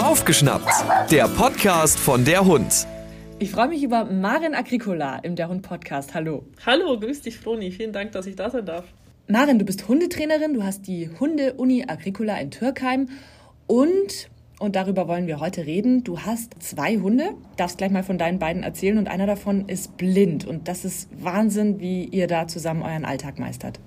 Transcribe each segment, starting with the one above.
Aufgeschnappt, der Podcast von der Hund. Ich freue mich über Marin Agricola im Der Hund Podcast. Hallo. Hallo, grüß dich, Froni. Vielen Dank, dass ich da sein darf. Marin, du bist Hundetrainerin, du hast die Hunde-Uni Agricola in Türkheim und, und darüber wollen wir heute reden, du hast zwei Hunde, darfst gleich mal von deinen beiden erzählen und einer davon ist blind und das ist Wahnsinn, wie ihr da zusammen euren Alltag meistert.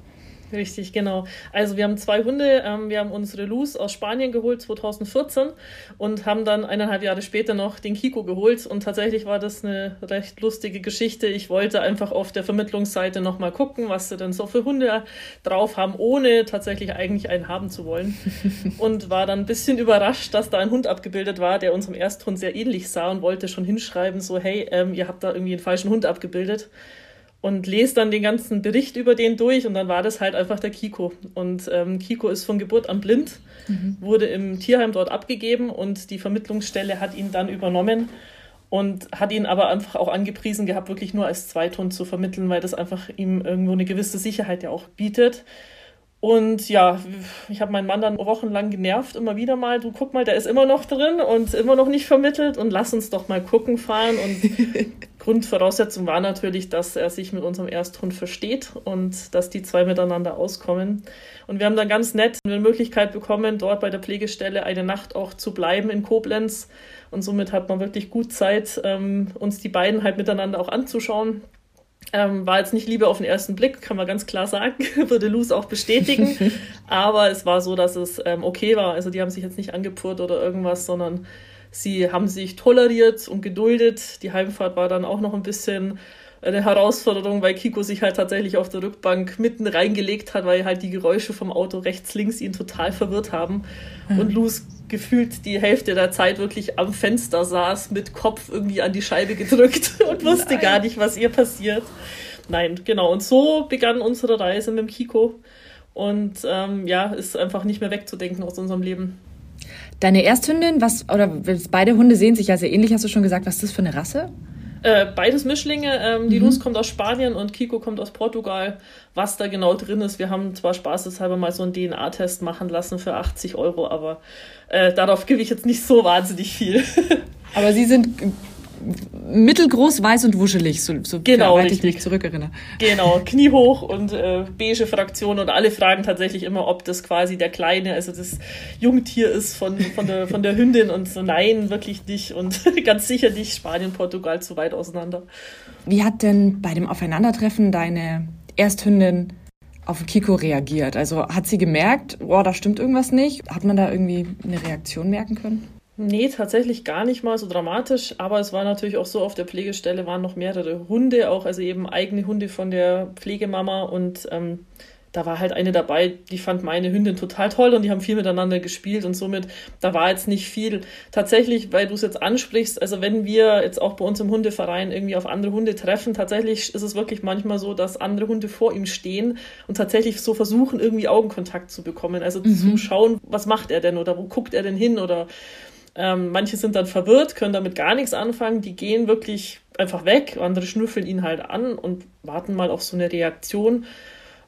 Richtig, genau. Also wir haben zwei Hunde. Ähm, wir haben unsere Luz aus Spanien geholt 2014 und haben dann eineinhalb Jahre später noch den Kiko geholt. Und tatsächlich war das eine recht lustige Geschichte. Ich wollte einfach auf der Vermittlungsseite nochmal gucken, was sie denn so für Hunde drauf haben, ohne tatsächlich eigentlich einen haben zu wollen. und war dann ein bisschen überrascht, dass da ein Hund abgebildet war, der unserem Ersthund sehr ähnlich sah und wollte schon hinschreiben, so hey, ähm, ihr habt da irgendwie einen falschen Hund abgebildet und lese dann den ganzen Bericht über den durch und dann war das halt einfach der Kiko. Und ähm, Kiko ist von Geburt an blind, mhm. wurde im Tierheim dort abgegeben und die Vermittlungsstelle hat ihn dann übernommen und hat ihn aber einfach auch angepriesen gehabt, wirklich nur als Zweithund zu vermitteln, weil das einfach ihm irgendwo eine gewisse Sicherheit ja auch bietet. Und ja, ich habe meinen Mann dann wochenlang genervt, immer wieder mal, du guck mal, der ist immer noch drin und immer noch nicht vermittelt und lass uns doch mal gucken fahren. Und Grundvoraussetzung war natürlich, dass er sich mit unserem Ersthund versteht und dass die zwei miteinander auskommen. Und wir haben dann ganz nett eine Möglichkeit bekommen, dort bei der Pflegestelle eine Nacht auch zu bleiben in Koblenz. Und somit hat man wirklich gut Zeit, ähm, uns die beiden halt miteinander auch anzuschauen. Ähm, war jetzt nicht Liebe auf den ersten Blick, kann man ganz klar sagen, würde Luz auch bestätigen. Aber es war so, dass es ähm, okay war. Also die haben sich jetzt nicht angepurrt oder irgendwas, sondern sie haben sich toleriert und geduldet. Die Heimfahrt war dann auch noch ein bisschen eine Herausforderung, weil Kiko sich halt tatsächlich auf der Rückbank mitten reingelegt hat, weil halt die Geräusche vom Auto rechts, links ihn total verwirrt haben. Mhm. Und Luz gefühlt die Hälfte der Zeit wirklich am Fenster saß, mit Kopf irgendwie an die Scheibe gedrückt und wusste Nein. gar nicht, was ihr passiert. Nein, genau. Und so begann unsere Reise mit dem Kiko. Und ähm, ja, ist einfach nicht mehr wegzudenken aus unserem Leben. Deine Ersthündin, was, oder beide Hunde sehen sich ja sehr ähnlich, hast du schon gesagt, was ist das für eine Rasse? Äh, beides Mischlinge. Ähm, die mhm. Luz kommt aus Spanien und Kiko kommt aus Portugal. Was da genau drin ist, wir haben zwar spaßeshalber mal so einen DNA-Test machen lassen für 80 Euro, aber äh, darauf gebe ich jetzt nicht so wahnsinnig viel. aber sie sind mittelgroß, weiß und wuschelig, so, so genau, ich mich zurückerinnere. Genau, kniehoch und äh, beige Fraktion und alle fragen tatsächlich immer, ob das quasi der kleine, also das Jungtier ist von, von, der, von der Hündin und so, nein, wirklich nicht und ganz sicher nicht Spanien, Portugal zu weit auseinander. Wie hat denn bei dem Aufeinandertreffen deine Ersthündin auf Kiko reagiert? Also hat sie gemerkt, boah, da stimmt irgendwas nicht? Hat man da irgendwie eine Reaktion merken können? Nee, tatsächlich gar nicht mal so dramatisch, aber es war natürlich auch so, auf der Pflegestelle waren noch mehrere Hunde, auch also eben eigene Hunde von der Pflegemama und ähm, da war halt eine dabei, die fand meine Hündin total toll und die haben viel miteinander gespielt und somit, da war jetzt nicht viel. Tatsächlich, weil du es jetzt ansprichst, also wenn wir jetzt auch bei uns im Hundeverein irgendwie auf andere Hunde treffen, tatsächlich ist es wirklich manchmal so, dass andere Hunde vor ihm stehen und tatsächlich so versuchen, irgendwie Augenkontakt zu bekommen. Also mhm. zu schauen, was macht er denn oder wo guckt er denn hin oder ähm, manche sind dann verwirrt, können damit gar nichts anfangen, die gehen wirklich einfach weg, andere schnüffeln ihn halt an und warten mal auf so eine Reaktion.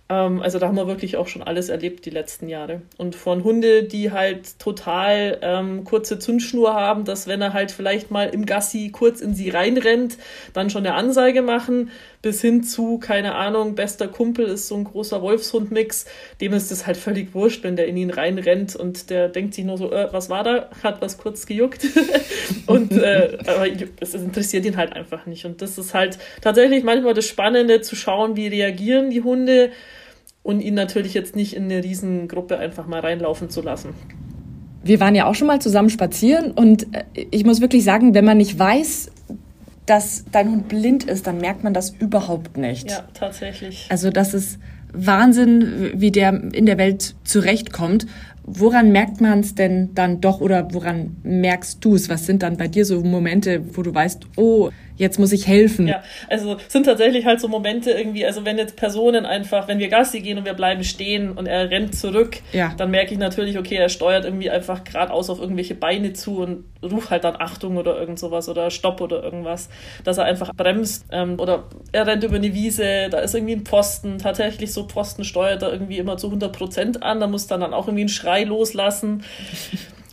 Ähm, also da haben wir wirklich auch schon alles erlebt die letzten Jahre. Und von Hunde, die halt total ähm, kurze Zündschnur haben, dass wenn er halt vielleicht mal im Gassi kurz in sie reinrennt, dann schon eine Ansage machen, bis hin zu, keine Ahnung, bester Kumpel ist so ein großer Wolfshund-Mix, dem ist es halt völlig wurscht, wenn der in ihn reinrennt und der denkt sich nur so, äh, was war da? Hat was kurz gejuckt. und äh, aber es interessiert ihn halt einfach nicht. Und das ist halt tatsächlich manchmal das Spannende zu schauen, wie reagieren die Hunde und ihn natürlich jetzt nicht in eine Riesengruppe einfach mal reinlaufen zu lassen. Wir waren ja auch schon mal zusammen spazieren und äh, ich muss wirklich sagen, wenn man nicht weiß, dass dein Hund blind ist, dann merkt man das überhaupt nicht. Ja, tatsächlich. Also das ist Wahnsinn, wie der in der Welt zurechtkommt. Woran merkt man es denn dann doch oder woran merkst du es? Was sind dann bei dir so Momente, wo du weißt, oh, jetzt muss ich helfen. Ja, also sind tatsächlich halt so Momente irgendwie, also wenn jetzt Personen einfach, wenn wir Gassi gehen und wir bleiben stehen und er rennt zurück, ja. dann merke ich natürlich, okay, er steuert irgendwie einfach geradeaus auf irgendwelche Beine zu und ruft halt dann Achtung oder irgend sowas oder Stopp oder irgendwas, dass er einfach bremst ähm, oder er rennt über eine Wiese, da ist irgendwie ein Pfosten, tatsächlich so Pfosten steuert er irgendwie immer zu 100 Prozent an, da muss dann dann auch irgendwie ein Schrei loslassen.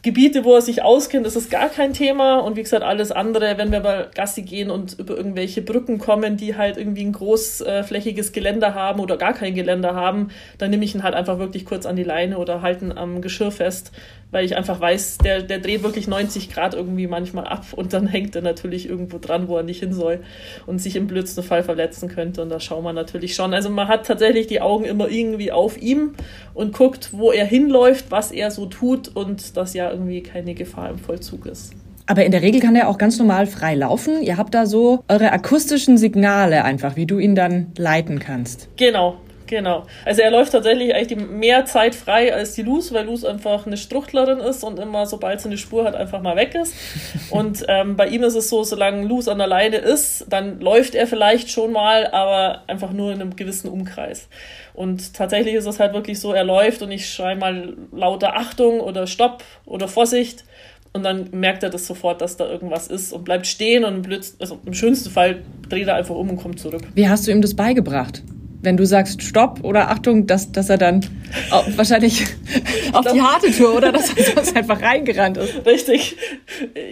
Gebiete, wo er sich auskennt, ist es gar kein Thema. Und wie gesagt, alles andere, wenn wir mal Gassi gehen und über irgendwelche Brücken kommen, die halt irgendwie ein großflächiges Geländer haben oder gar kein Geländer haben, dann nehme ich ihn halt einfach wirklich kurz an die Leine oder halten am Geschirr fest, weil ich einfach weiß, der, der dreht wirklich 90 Grad irgendwie manchmal ab und dann hängt er natürlich irgendwo dran, wo er nicht hin soll und sich im blödsten Fall verletzen könnte. Und da schauen wir natürlich schon. Also man hat tatsächlich die Augen immer irgendwie auf ihm und guckt, wo er hinläuft, was er so tut und dass ja irgendwie keine Gefahr im Vollzug ist. Aber in der Regel kann der auch ganz normal frei laufen. Ihr habt da so eure akustischen Signale einfach, wie du ihn dann leiten kannst. Genau, Genau. Also er läuft tatsächlich eigentlich mehr Zeit frei als die Luz, weil Luz einfach eine Struchtlerin ist und immer, sobald sie eine Spur hat, einfach mal weg ist. Und ähm, bei ihm ist es so, solange Luz an der Leine ist, dann läuft er vielleicht schon mal, aber einfach nur in einem gewissen Umkreis. Und tatsächlich ist es halt wirklich so, er läuft und ich schreie mal lauter Achtung oder Stopp oder Vorsicht. Und dann merkt er das sofort, dass da irgendwas ist und bleibt stehen und blitzt, also im schönsten Fall dreht er einfach um und kommt zurück. Wie hast du ihm das beigebracht? Wenn du sagst Stopp oder Achtung, dass, dass er dann wahrscheinlich auf glaub, die harte Tour oder dass er sonst einfach reingerannt ist. Richtig.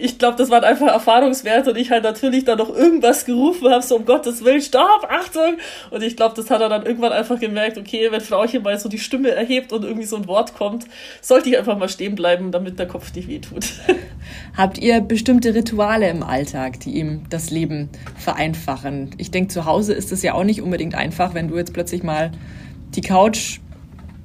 Ich glaube, das waren einfach Erfahrungswerte und ich halt natürlich dann noch irgendwas gerufen habe, so um Gottes Willen, Stopp, Achtung. Und ich glaube, das hat er dann irgendwann einfach gemerkt, okay, wenn Frauchen mal so die Stimme erhebt und irgendwie so ein Wort kommt, sollte ich einfach mal stehen bleiben, damit der Kopf nicht wehtut. Habt ihr bestimmte Rituale im Alltag, die ihm das Leben vereinfachen? Ich denke, zu Hause ist es ja auch nicht unbedingt einfach, wenn du jetzt plötzlich mal die Couch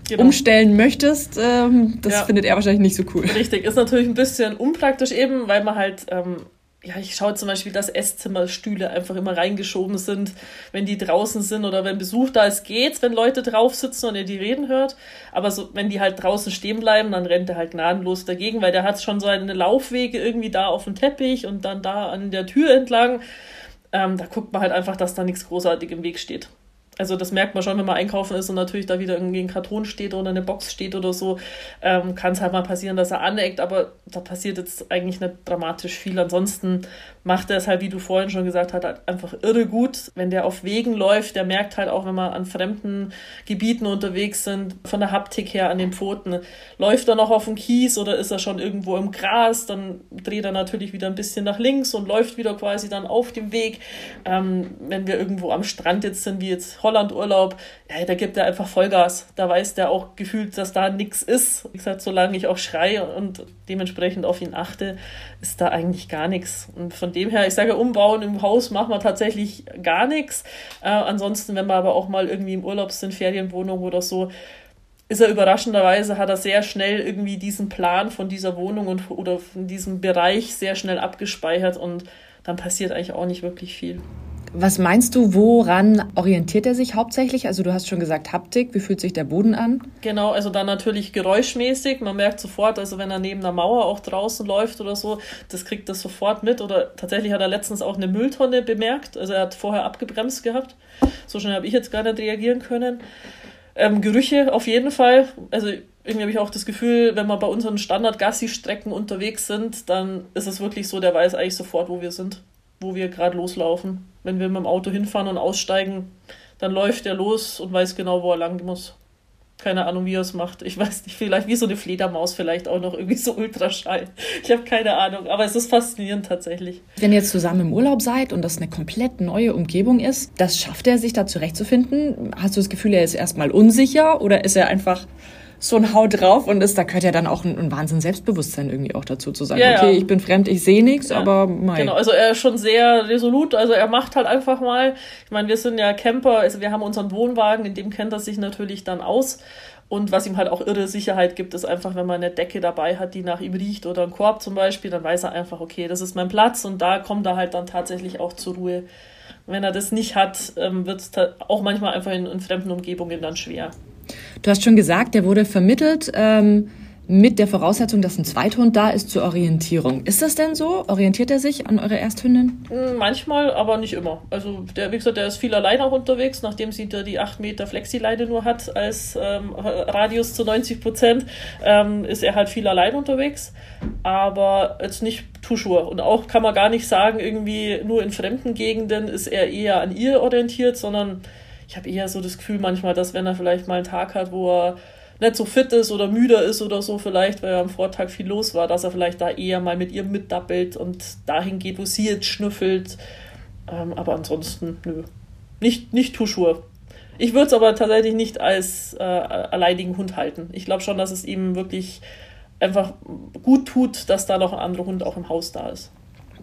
Genau. umstellen möchtest, ähm, das ja. findet er wahrscheinlich nicht so cool. Richtig, ist natürlich ein bisschen unpraktisch eben, weil man halt, ähm, ja, ich schaue zum Beispiel, dass Esszimmerstühle einfach immer reingeschoben sind, wenn die draußen sind oder wenn Besuch da ist, geht's, wenn Leute drauf sitzen und er die reden hört. Aber so, wenn die halt draußen stehen bleiben, dann rennt er halt gnadenlos dagegen, weil der hat schon seine Laufwege irgendwie da auf dem Teppich und dann da an der Tür entlang. Ähm, da guckt man halt einfach, dass da nichts großartig im Weg steht. Also das merkt man schon, wenn man einkaufen ist und natürlich da wieder irgendwie ein Karton steht oder eine Box steht oder so, ähm, kann es halt mal passieren, dass er aneckt, aber da passiert jetzt eigentlich nicht dramatisch viel. Ansonsten macht er es halt, wie du vorhin schon gesagt hast, halt einfach irre gut. Wenn der auf Wegen läuft, der merkt halt auch, wenn wir an fremden Gebieten unterwegs sind, von der Haptik her an den Pfoten, läuft er noch auf dem Kies oder ist er schon irgendwo im Gras, dann dreht er natürlich wieder ein bisschen nach links und läuft wieder quasi dann auf dem Weg. Ähm, wenn wir irgendwo am Strand jetzt sind, wie jetzt Holland-Urlaub, ja, da gibt er einfach Vollgas. Da weiß der auch gefühlt, dass da nichts ist. Wie gesagt, solange ich auch schreie und dementsprechend auf ihn achte, ist da eigentlich gar nichts. Und von dem her, ich sage, umbauen im Haus machen wir tatsächlich gar nichts. Äh, ansonsten, wenn wir aber auch mal irgendwie im Urlaub sind, Ferienwohnung oder so, ist er überraschenderweise, hat er sehr schnell irgendwie diesen Plan von dieser Wohnung und, oder von diesem Bereich sehr schnell abgespeichert und dann passiert eigentlich auch nicht wirklich viel. Was meinst du, woran orientiert er sich hauptsächlich? Also du hast schon gesagt Haptik, wie fühlt sich der Boden an? Genau, also dann natürlich geräuschmäßig. Man merkt sofort, also wenn er neben einer Mauer auch draußen läuft oder so, das kriegt er sofort mit. Oder tatsächlich hat er letztens auch eine Mülltonne bemerkt. Also er hat vorher abgebremst gehabt. So schnell habe ich jetzt gar nicht reagieren können. Ähm, Gerüche auf jeden Fall. Also irgendwie habe ich auch das Gefühl, wenn wir bei unseren Standard-Gassi-Strecken unterwegs sind, dann ist es wirklich so, der weiß eigentlich sofort, wo wir sind wo wir gerade loslaufen. Wenn wir mit dem Auto hinfahren und aussteigen, dann läuft er los und weiß genau, wo er lang muss. Keine Ahnung, wie er es macht. Ich weiß nicht, vielleicht wie so eine Fledermaus, vielleicht auch noch irgendwie so Ultraschall. Ich habe keine Ahnung, aber es ist faszinierend tatsächlich. Wenn ihr jetzt zusammen im Urlaub seid und das eine komplett neue Umgebung ist, das schafft er sich da zurechtzufinden? Hast du das Gefühl, er ist erstmal unsicher oder ist er einfach so ein Hau drauf und ist, da gehört ja dann auch ein, ein Wahnsinn Selbstbewusstsein irgendwie auch dazu zu sagen, ja, okay, ja. ich bin fremd, ich sehe nichts, ja. aber mein. Genau, also er ist schon sehr resolut, also er macht halt einfach mal, ich meine, wir sind ja Camper, also wir haben unseren Wohnwagen, in dem kennt er sich natürlich dann aus. Und was ihm halt auch irre Sicherheit gibt, ist einfach, wenn man eine Decke dabei hat, die nach ihm riecht oder einen Korb zum Beispiel, dann weiß er einfach, okay, das ist mein Platz und da kommt er halt dann tatsächlich auch zur Ruhe. Wenn er das nicht hat, ähm, wird es auch manchmal einfach in, in fremden Umgebungen dann schwer. Du hast schon gesagt, der wurde vermittelt ähm, mit der Voraussetzung, dass ein Zweithund da ist zur Orientierung. Ist das denn so? Orientiert er sich an eure Ersthündin? Hm, manchmal, aber nicht immer. Also der, wie gesagt, der ist viel allein auch unterwegs, nachdem sie da die 8 Meter Flexileine nur hat als ähm, Radius zu 90 Prozent, ähm, ist er halt viel allein unterwegs, aber jetzt nicht toujours. Und auch kann man gar nicht sagen, irgendwie nur in fremden Gegenden ist er eher an ihr orientiert, sondern ich habe eher so das Gefühl manchmal, dass wenn er vielleicht mal einen Tag hat, wo er nicht so fit ist oder müder ist oder so vielleicht, weil er am Vortag viel los war, dass er vielleicht da eher mal mit ihr mitdappelt und dahin geht, wo sie jetzt schnüffelt. Ähm, aber ansonsten, nö. Nicht, nicht Tuschur. Ich würde es aber tatsächlich nicht als äh, alleinigen Hund halten. Ich glaube schon, dass es ihm wirklich einfach gut tut, dass da noch ein anderer Hund auch im Haus da ist.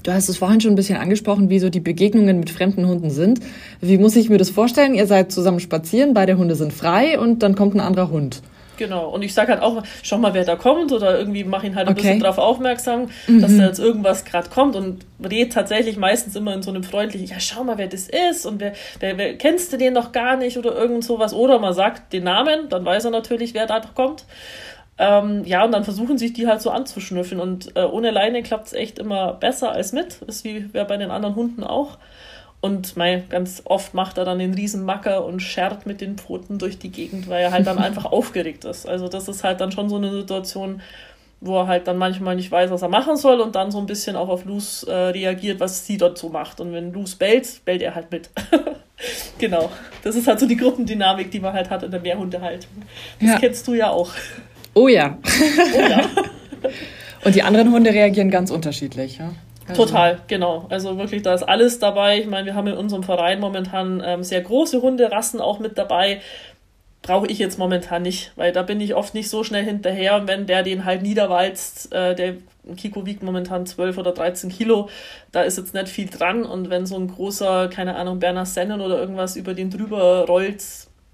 Du hast es vorhin schon ein bisschen angesprochen, wie so die Begegnungen mit fremden Hunden sind. Wie muss ich mir das vorstellen? Ihr seid zusammen spazieren, beide Hunde sind frei und dann kommt ein anderer Hund. Genau. Und ich sage halt auch, schau mal, wer da kommt oder irgendwie mache ihn halt ein okay. bisschen darauf aufmerksam, mhm. dass da jetzt irgendwas gerade kommt und rede tatsächlich meistens immer in so einem freundlichen, ja, schau mal, wer das ist und wer, wer, wer kennst du den noch gar nicht oder irgend sowas. Oder man sagt den Namen, dann weiß er natürlich, wer da kommt. Ähm, ja, und dann versuchen sich die halt so anzuschnüffeln. Und äh, ohne Leine klappt es echt immer besser als mit. Ist wie bei den anderen Hunden auch. Und mein, ganz oft macht er dann den Riesenmacker und schert mit den Pfoten durch die Gegend, weil er halt dann einfach aufgeregt ist. Also das ist halt dann schon so eine Situation, wo er halt dann manchmal nicht weiß, was er machen soll und dann so ein bisschen auch auf Luz äh, reagiert, was sie dort so macht. Und wenn Luz bellt, bellt er halt mit. genau. Das ist halt so die Gruppendynamik, die man halt hat in der Mehrhundehaltung. Das ja. kennst du ja auch. Oh ja. Oh ja. Und die anderen Hunde reagieren ganz unterschiedlich, ja? Also. Total, genau. Also wirklich, da ist alles dabei. Ich meine, wir haben in unserem Verein momentan ähm, sehr große Hunderassen auch mit dabei. Brauche ich jetzt momentan nicht, weil da bin ich oft nicht so schnell hinterher. Und wenn der den halt niederwalzt, äh, der Kiko wiegt momentan 12 oder 13 Kilo, da ist jetzt nicht viel dran. Und wenn so ein großer, keine Ahnung, Berner Sennen oder irgendwas über den drüber rollt,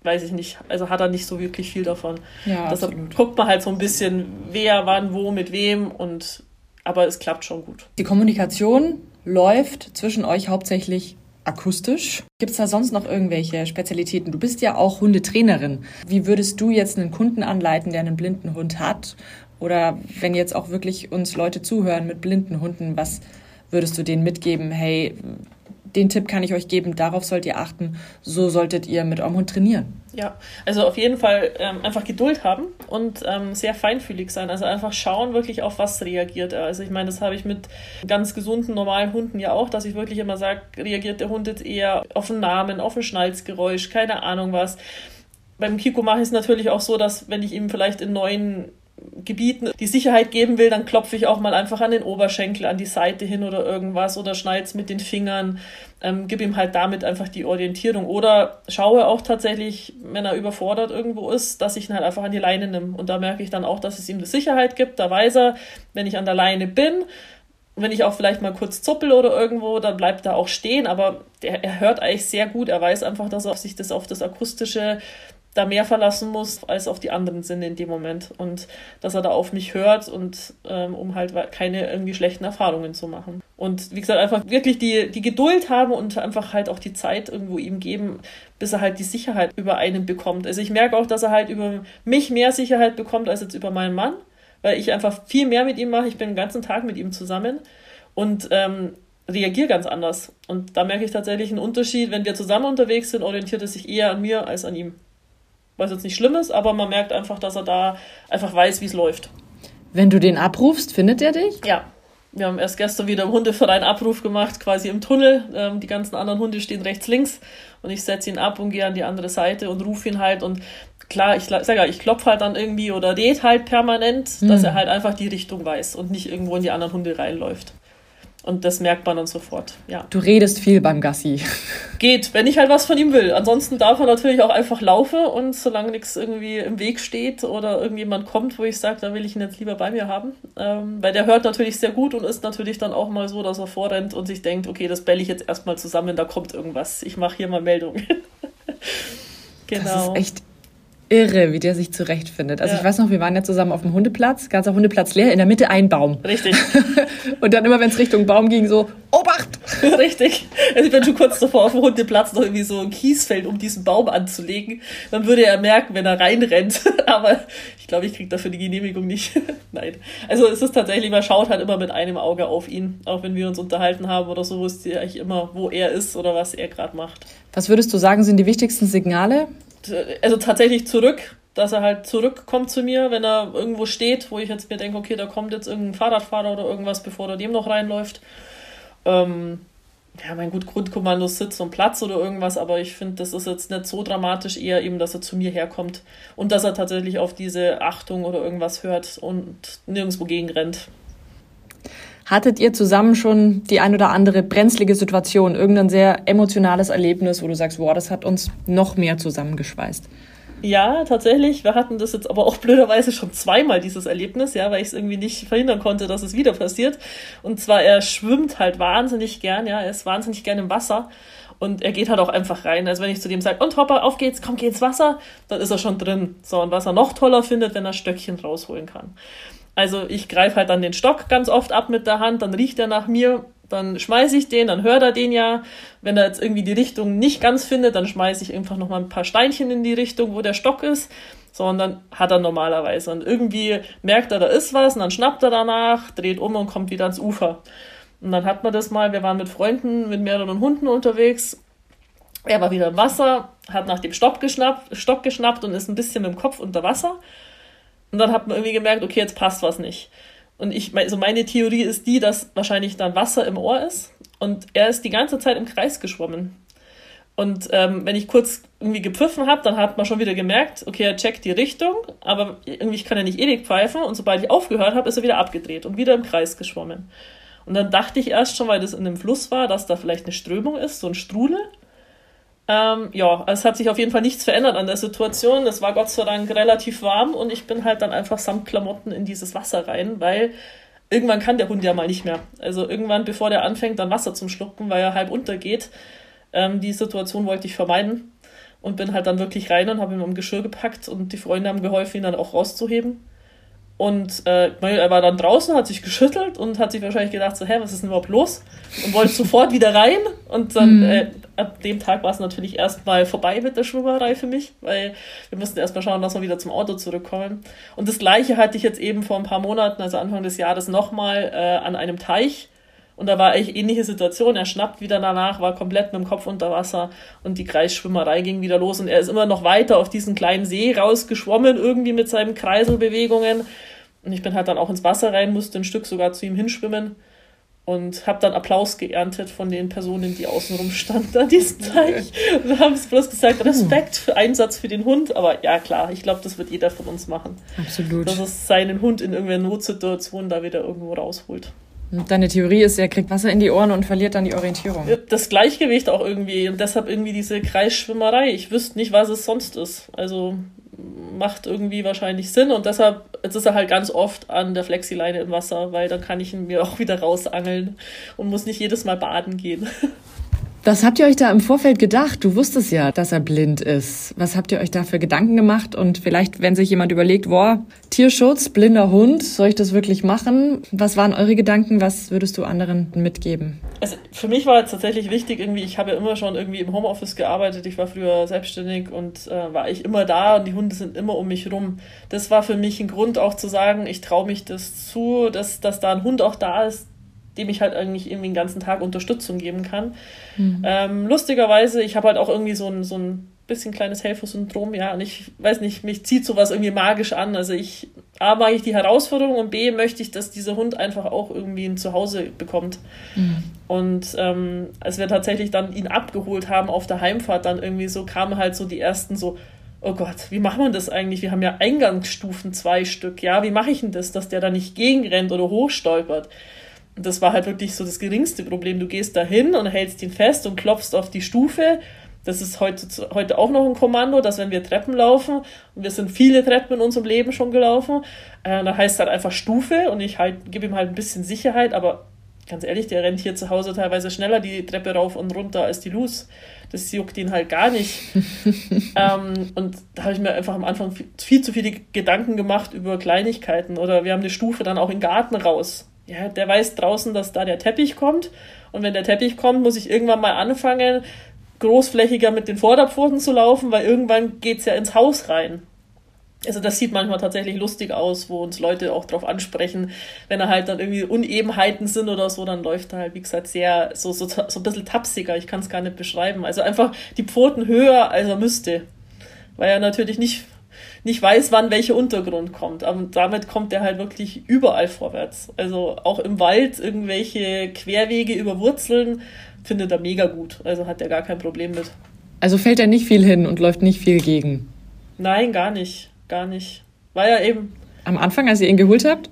weiß ich nicht, also hat er nicht so wirklich viel davon. Ja, Deshalb absolut. guckt man halt so ein bisschen, wer, wann, wo, mit wem und aber es klappt schon gut. Die Kommunikation läuft zwischen euch hauptsächlich akustisch. Gibt es da sonst noch irgendwelche Spezialitäten? Du bist ja auch Hundetrainerin. Wie würdest du jetzt einen Kunden anleiten, der einen blinden Hund hat? Oder wenn jetzt auch wirklich uns Leute zuhören mit blinden Hunden, was würdest du denen mitgeben? Hey, den Tipp kann ich euch geben, darauf sollt ihr achten, so solltet ihr mit eurem Hund trainieren. Ja, also auf jeden Fall ähm, einfach Geduld haben und ähm, sehr feinfühlig sein. Also einfach schauen, wirklich auf was reagiert er. Also ich meine, das habe ich mit ganz gesunden, normalen Hunden ja auch, dass ich wirklich immer sage, reagiert der Hund jetzt eher auf den Namen, auf ein Schnalzgeräusch, keine Ahnung was. Beim Kiko mache ich es natürlich auch so, dass wenn ich ihm vielleicht in neuen Gebieten die Sicherheit geben will, dann klopfe ich auch mal einfach an den Oberschenkel, an die Seite hin oder irgendwas oder schneid's mit den Fingern, ähm, gib ihm halt damit einfach die Orientierung. Oder schaue auch tatsächlich, wenn er überfordert irgendwo ist, dass ich ihn halt einfach an die Leine nehme und da merke ich dann auch, dass es ihm die Sicherheit gibt, da weiß er, wenn ich an der Leine bin, wenn ich auch vielleicht mal kurz zuppel oder irgendwo, dann bleibt er auch stehen, aber der, er hört eigentlich sehr gut, er weiß einfach, dass er sich das auf das akustische da mehr verlassen muss als auf die anderen Sinne in dem Moment und dass er da auf mich hört und ähm, um halt keine irgendwie schlechten Erfahrungen zu machen. Und wie gesagt, einfach wirklich die, die Geduld haben und einfach halt auch die Zeit irgendwo ihm geben, bis er halt die Sicherheit über einen bekommt. Also ich merke auch, dass er halt über mich mehr Sicherheit bekommt als jetzt über meinen Mann, weil ich einfach viel mehr mit ihm mache. Ich bin den ganzen Tag mit ihm zusammen und ähm, reagiere ganz anders. Und da merke ich tatsächlich einen Unterschied. Wenn wir zusammen unterwegs sind, orientiert er sich eher an mir als an ihm was jetzt nicht schlimm ist, aber man merkt einfach, dass er da einfach weiß, wie es läuft. Wenn du den abrufst, findet er dich? Ja. Wir haben erst gestern wieder im Hundeverein Abruf gemacht, quasi im Tunnel. Ähm, die ganzen anderen Hunde stehen rechts, links und ich setze ihn ab und gehe an die andere Seite und rufe ihn halt. Und klar, ich sage ja, ich klopfe halt dann irgendwie oder red halt permanent, mhm. dass er halt einfach die Richtung weiß und nicht irgendwo in die anderen Hunde reinläuft. Und das merkt man dann sofort, ja. Du redest viel beim Gassi. Geht, wenn ich halt was von ihm will. Ansonsten darf er natürlich auch einfach laufen und solange nichts irgendwie im Weg steht oder irgendjemand kommt, wo ich sage, da will ich ihn jetzt lieber bei mir haben. Ähm, weil der hört natürlich sehr gut und ist natürlich dann auch mal so, dass er vorrennt und sich denkt, okay, das bälle ich jetzt erstmal zusammen, da kommt irgendwas. Ich mache hier mal Meldung. genau. Das ist echt irre, wie der sich zurechtfindet. Also ja. ich weiß noch, wir waren ja zusammen auf dem Hundeplatz, ganzer Hundeplatz leer, in der Mitte ein Baum. Richtig. und dann immer, wenn es Richtung Baum ging, so, Obacht! Richtig. Also ich bin schon kurz davor, auf dem Hundeplatz noch irgendwie so ein Kiesfeld um diesen Baum anzulegen. Dann würde er merken, wenn er reinrennt. Aber ich glaube, ich kriege dafür die Genehmigung nicht. Nein. Also es ist tatsächlich, man schaut halt immer mit einem Auge auf ihn. Auch wenn wir uns unterhalten haben oder so, wusste ich eigentlich immer, wo er ist oder was er gerade macht. Was würdest du sagen, sind die wichtigsten Signale, also tatsächlich zurück, dass er halt zurückkommt zu mir, wenn er irgendwo steht, wo ich jetzt mir denke, okay, da kommt jetzt irgendein Fahrradfahrer oder irgendwas, bevor er dem noch reinläuft. Ähm, ja, mein gut, Grundkommando Sitz und Platz oder irgendwas, aber ich finde, das ist jetzt nicht so dramatisch, eher eben, dass er zu mir herkommt und dass er tatsächlich auf diese Achtung oder irgendwas hört und nirgendwo gegen rennt. Hattet ihr zusammen schon die ein oder andere brenzlige Situation, irgendein sehr emotionales Erlebnis, wo du sagst, wow, das hat uns noch mehr zusammengeschweißt? Ja, tatsächlich. Wir hatten das jetzt aber auch blöderweise schon zweimal, dieses Erlebnis, ja, weil ich es irgendwie nicht verhindern konnte, dass es wieder passiert. Und zwar, er schwimmt halt wahnsinnig gern, ja, er ist wahnsinnig gern im Wasser. Und er geht halt auch einfach rein. Also wenn ich zu dem sage, und Hopper, auf geht's, komm, geh ins Wasser, dann ist er schon drin. So, und was er noch toller findet, wenn er Stöckchen rausholen kann. Also ich greife halt dann den Stock ganz oft ab mit der Hand, dann riecht er nach mir, dann schmeiße ich den, dann hört er den ja. Wenn er jetzt irgendwie die Richtung nicht ganz findet, dann schmeiße ich einfach nochmal ein paar Steinchen in die Richtung, wo der Stock ist. So, und dann hat er normalerweise. Und irgendwie merkt er, da ist was, und dann schnappt er danach, dreht um und kommt wieder ans Ufer. Und dann hat man das mal, wir waren mit Freunden, mit mehreren Hunden unterwegs. Er war wieder im Wasser, hat nach dem Stock geschnappt, Stock geschnappt und ist ein bisschen mit dem Kopf unter Wasser. Und dann hat man irgendwie gemerkt, okay, jetzt passt was nicht. Und ich, also meine Theorie ist die, dass wahrscheinlich dann Wasser im Ohr ist und er ist die ganze Zeit im Kreis geschwommen. Und ähm, wenn ich kurz irgendwie gepfiffen habe, dann hat man schon wieder gemerkt, okay, er checkt die Richtung, aber irgendwie kann er nicht ewig pfeifen. Und sobald ich aufgehört habe, ist er wieder abgedreht und wieder im Kreis geschwommen. Und dann dachte ich erst schon, weil das in einem Fluss war, dass da vielleicht eine Strömung ist, so ein Strudel. Ähm, ja, es hat sich auf jeden Fall nichts verändert an der Situation. Es war Gott sei Dank relativ warm und ich bin halt dann einfach samt Klamotten in dieses Wasser rein, weil irgendwann kann der Hund ja mal nicht mehr. Also irgendwann, bevor der anfängt, dann Wasser zum Schlucken, weil er halb untergeht. Ähm, die Situation wollte ich vermeiden und bin halt dann wirklich rein und habe ihn am Geschirr gepackt und die Freunde haben geholfen, ihn dann auch rauszuheben. Und äh, er war dann draußen, hat sich geschüttelt und hat sich wahrscheinlich gedacht, so, hä, was ist denn überhaupt los? Und wollte sofort wieder rein. Und dann, mhm. äh, ab dem Tag war es natürlich erstmal vorbei mit der Schwimmerei für mich, weil wir mussten erstmal schauen, dass wir wieder zum Auto zurückkommen. Und das Gleiche hatte ich jetzt eben vor ein paar Monaten, also Anfang des Jahres, nochmal äh, an einem Teich. Und da war eigentlich ähnliche Situation. Er schnappt wieder danach, war komplett mit dem Kopf unter Wasser und die Kreisschwimmerei ging wieder los. Und er ist immer noch weiter auf diesen kleinen See rausgeschwommen, irgendwie mit seinen Kreiselbewegungen. Und ich bin halt dann auch ins Wasser rein, musste ein Stück sogar zu ihm hinschwimmen und habe dann Applaus geerntet von den Personen, die außenrum standen an diesem Teich. Wir haben es bloß gesagt, Respekt für Einsatz für den Hund, aber ja klar, ich glaube, das wird jeder von uns machen. Absolut. Dass es seinen Hund in irgendeiner Notsituation da wieder irgendwo rausholt. Deine Theorie ist, er kriegt Wasser in die Ohren und verliert dann die Orientierung. Das Gleichgewicht auch irgendwie und deshalb irgendwie diese Kreisschwimmerei. Ich wüsste nicht, was es sonst ist. Also macht irgendwie wahrscheinlich Sinn und deshalb jetzt ist er halt ganz oft an der Flexileine im Wasser, weil dann kann ich ihn mir auch wieder rausangeln und muss nicht jedes Mal baden gehen. Was habt ihr euch da im Vorfeld gedacht? Du wusstest ja, dass er blind ist. Was habt ihr euch da für Gedanken gemacht? Und vielleicht, wenn sich jemand überlegt, boah, Tierschutz, blinder Hund, soll ich das wirklich machen? Was waren eure Gedanken? Was würdest du anderen mitgeben? Also für mich war es tatsächlich wichtig, irgendwie, ich habe ja immer schon irgendwie im Homeoffice gearbeitet, ich war früher selbstständig und äh, war ich immer da und die Hunde sind immer um mich rum. Das war für mich ein Grund auch zu sagen, ich traue mich das zu, dass, dass da ein Hund auch da ist, dem ich halt eigentlich irgendwie den ganzen Tag Unterstützung geben kann. Mhm. Ähm, lustigerweise, ich habe halt auch irgendwie so ein, so ein bisschen kleines Helfersyndrom, ja, und ich weiß nicht, mich zieht sowas irgendwie magisch an. Also ich, A, mag ich die Herausforderung und B, möchte ich, dass dieser Hund einfach auch irgendwie ein Zuhause bekommt. Mhm. Und ähm, als wir tatsächlich dann ihn abgeholt haben auf der Heimfahrt, dann irgendwie so kamen halt so die ersten so, oh Gott, wie macht man das eigentlich? Wir haben ja Eingangsstufen zwei Stück, ja, wie mache ich denn das, dass der da nicht gegenrennt oder hochstolpert? Das war halt wirklich so das geringste Problem. Du gehst da hin und hältst ihn fest und klopfst auf die Stufe. Das ist heute, heute auch noch ein Kommando, dass wenn wir Treppen laufen, und wir sind viele Treppen in unserem Leben schon gelaufen, äh, dann heißt es halt einfach Stufe und ich halt, gebe ihm halt ein bisschen Sicherheit, aber ganz ehrlich, der rennt hier zu Hause teilweise schneller die Treppe rauf und runter als die Luz. Das juckt ihn halt gar nicht. ähm, und da habe ich mir einfach am Anfang viel, viel zu viele Gedanken gemacht über Kleinigkeiten. Oder wir haben eine Stufe dann auch im Garten raus ja, der weiß draußen, dass da der Teppich kommt. Und wenn der Teppich kommt, muss ich irgendwann mal anfangen, großflächiger mit den Vorderpfoten zu laufen, weil irgendwann geht's ja ins Haus rein. Also das sieht manchmal tatsächlich lustig aus, wo uns Leute auch drauf ansprechen, wenn da halt dann irgendwie Unebenheiten sind oder so, dann läuft er halt, wie gesagt, sehr so, so, so ein bisschen tapsiger, ich kann es gar nicht beschreiben. Also einfach die Pfoten höher, als er müsste. Weil er natürlich nicht nicht weiß, wann welcher Untergrund kommt. Aber damit kommt er halt wirklich überall vorwärts. Also auch im Wald irgendwelche Querwege über Wurzeln findet er mega gut. Also hat er gar kein Problem mit. Also fällt er nicht viel hin und läuft nicht viel gegen? Nein, gar nicht. Gar nicht. War ja eben. Am Anfang, als ihr ihn geholt habt?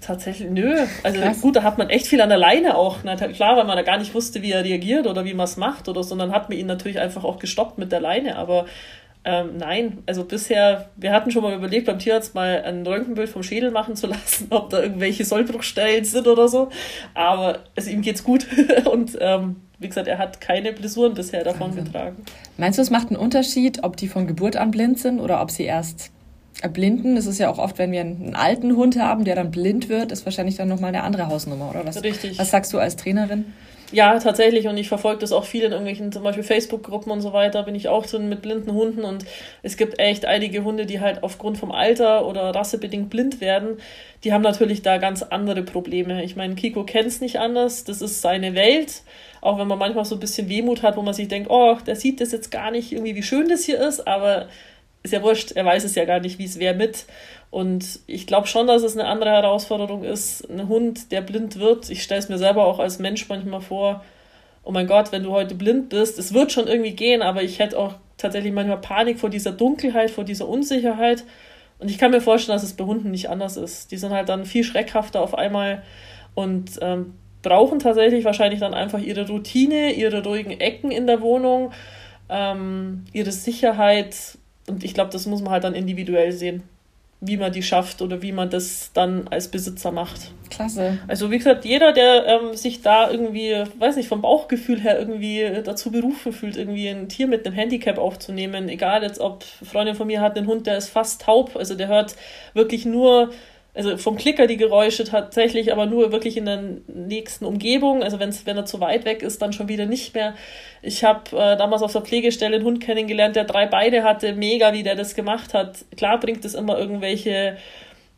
Tatsächlich, nö. Also Krass. gut, da hat man echt viel an der Leine auch. Na, klar, weil man da gar nicht wusste, wie er reagiert oder wie man es macht oder so. Und dann hat man ihn natürlich einfach auch gestoppt mit der Leine. Aber ähm, nein, also bisher, wir hatten schon mal überlegt, beim Tierarzt mal ein Röntgenbild vom Schädel machen zu lassen, ob da irgendwelche Sollbruchstellen sind oder so. Aber also, ihm geht's gut und ähm, wie gesagt, er hat keine Blessuren bisher davon Wahnsinn. getragen. Meinst du, es macht einen Unterschied, ob die von Geburt an blind sind oder ob sie erst erblinden? Das ist ja auch oft, wenn wir einen alten Hund haben, der dann blind wird, ist wahrscheinlich dann nochmal eine andere Hausnummer, oder was? Richtig. Was sagst du als Trainerin? Ja, tatsächlich. Und ich verfolge das auch viel in irgendwelchen, zum Beispiel Facebook-Gruppen und so weiter, bin ich auch drin mit blinden Hunden. Und es gibt echt einige Hunde, die halt aufgrund vom Alter oder rassebedingt blind werden. Die haben natürlich da ganz andere Probleme. Ich meine, Kiko kennt es nicht anders. Das ist seine Welt. Auch wenn man manchmal so ein bisschen Wehmut hat, wo man sich denkt, oh, der sieht das jetzt gar nicht irgendwie, wie schön das hier ist. Aber ist ja wurscht. Er weiß es ja gar nicht, wie es wäre mit. Und ich glaube schon, dass es eine andere Herausforderung ist. Ein Hund, der blind wird, ich stelle es mir selber auch als Mensch manchmal vor, oh mein Gott, wenn du heute blind bist, es wird schon irgendwie gehen, aber ich hätte auch tatsächlich manchmal Panik vor dieser Dunkelheit, vor dieser Unsicherheit. Und ich kann mir vorstellen, dass es bei Hunden nicht anders ist. Die sind halt dann viel schreckhafter auf einmal und ähm, brauchen tatsächlich wahrscheinlich dann einfach ihre Routine, ihre ruhigen Ecken in der Wohnung, ähm, ihre Sicherheit. Und ich glaube, das muss man halt dann individuell sehen wie man die schafft oder wie man das dann als Besitzer macht. Klasse. Also wie gesagt, jeder, der ähm, sich da irgendwie, weiß nicht, vom Bauchgefühl her irgendwie dazu berufen fühlt, irgendwie ein Tier mit einem Handicap aufzunehmen, egal jetzt ob Freundin von mir hat einen Hund, der ist fast taub, also der hört wirklich nur also vom Klicker die Geräusche tatsächlich, aber nur wirklich in der nächsten Umgebung. Also wenn's, wenn er zu weit weg ist, dann schon wieder nicht mehr. Ich habe äh, damals auf der Pflegestelle einen Hund kennengelernt, der drei Beine hatte. Mega, wie der das gemacht hat. Klar bringt es immer irgendwelche,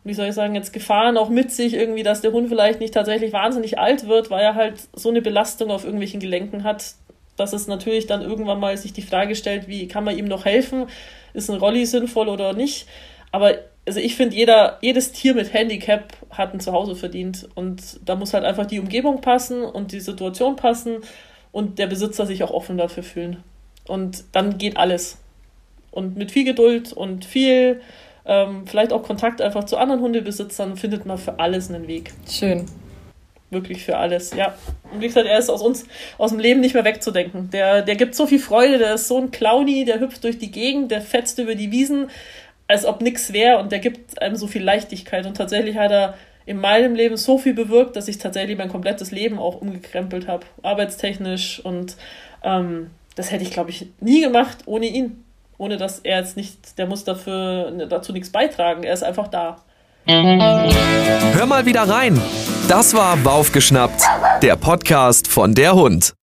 wie soll ich sagen, jetzt Gefahren auch mit sich, irgendwie, dass der Hund vielleicht nicht tatsächlich wahnsinnig alt wird, weil er halt so eine Belastung auf irgendwelchen Gelenken hat, dass es natürlich dann irgendwann mal sich die Frage stellt, wie kann man ihm noch helfen? Ist ein Rolli sinnvoll oder nicht? Aber also ich finde, jeder, jedes Tier mit Handicap hat ein Zuhause verdient. Und da muss halt einfach die Umgebung passen und die Situation passen und der Besitzer sich auch offen dafür fühlen. Und dann geht alles. Und mit viel Geduld und viel, ähm, vielleicht auch Kontakt einfach zu anderen Hundebesitzern, findet man für alles einen Weg. Schön. Wirklich für alles, ja. Und wie gesagt, er ist aus uns, aus dem Leben nicht mehr wegzudenken. Der, der gibt so viel Freude, der ist so ein Clowny, der hüpft durch die Gegend, der fetzt über die Wiesen als ob nichts wäre und der gibt einem so viel Leichtigkeit. Und tatsächlich hat er in meinem Leben so viel bewirkt, dass ich tatsächlich mein komplettes Leben auch umgekrempelt habe, arbeitstechnisch. Und ähm, das hätte ich, glaube ich, nie gemacht ohne ihn. Ohne dass er jetzt nicht, der muss dafür dazu nichts beitragen. Er ist einfach da. Hör mal wieder rein. Das war Baufgeschnappt, der Podcast von der Hund.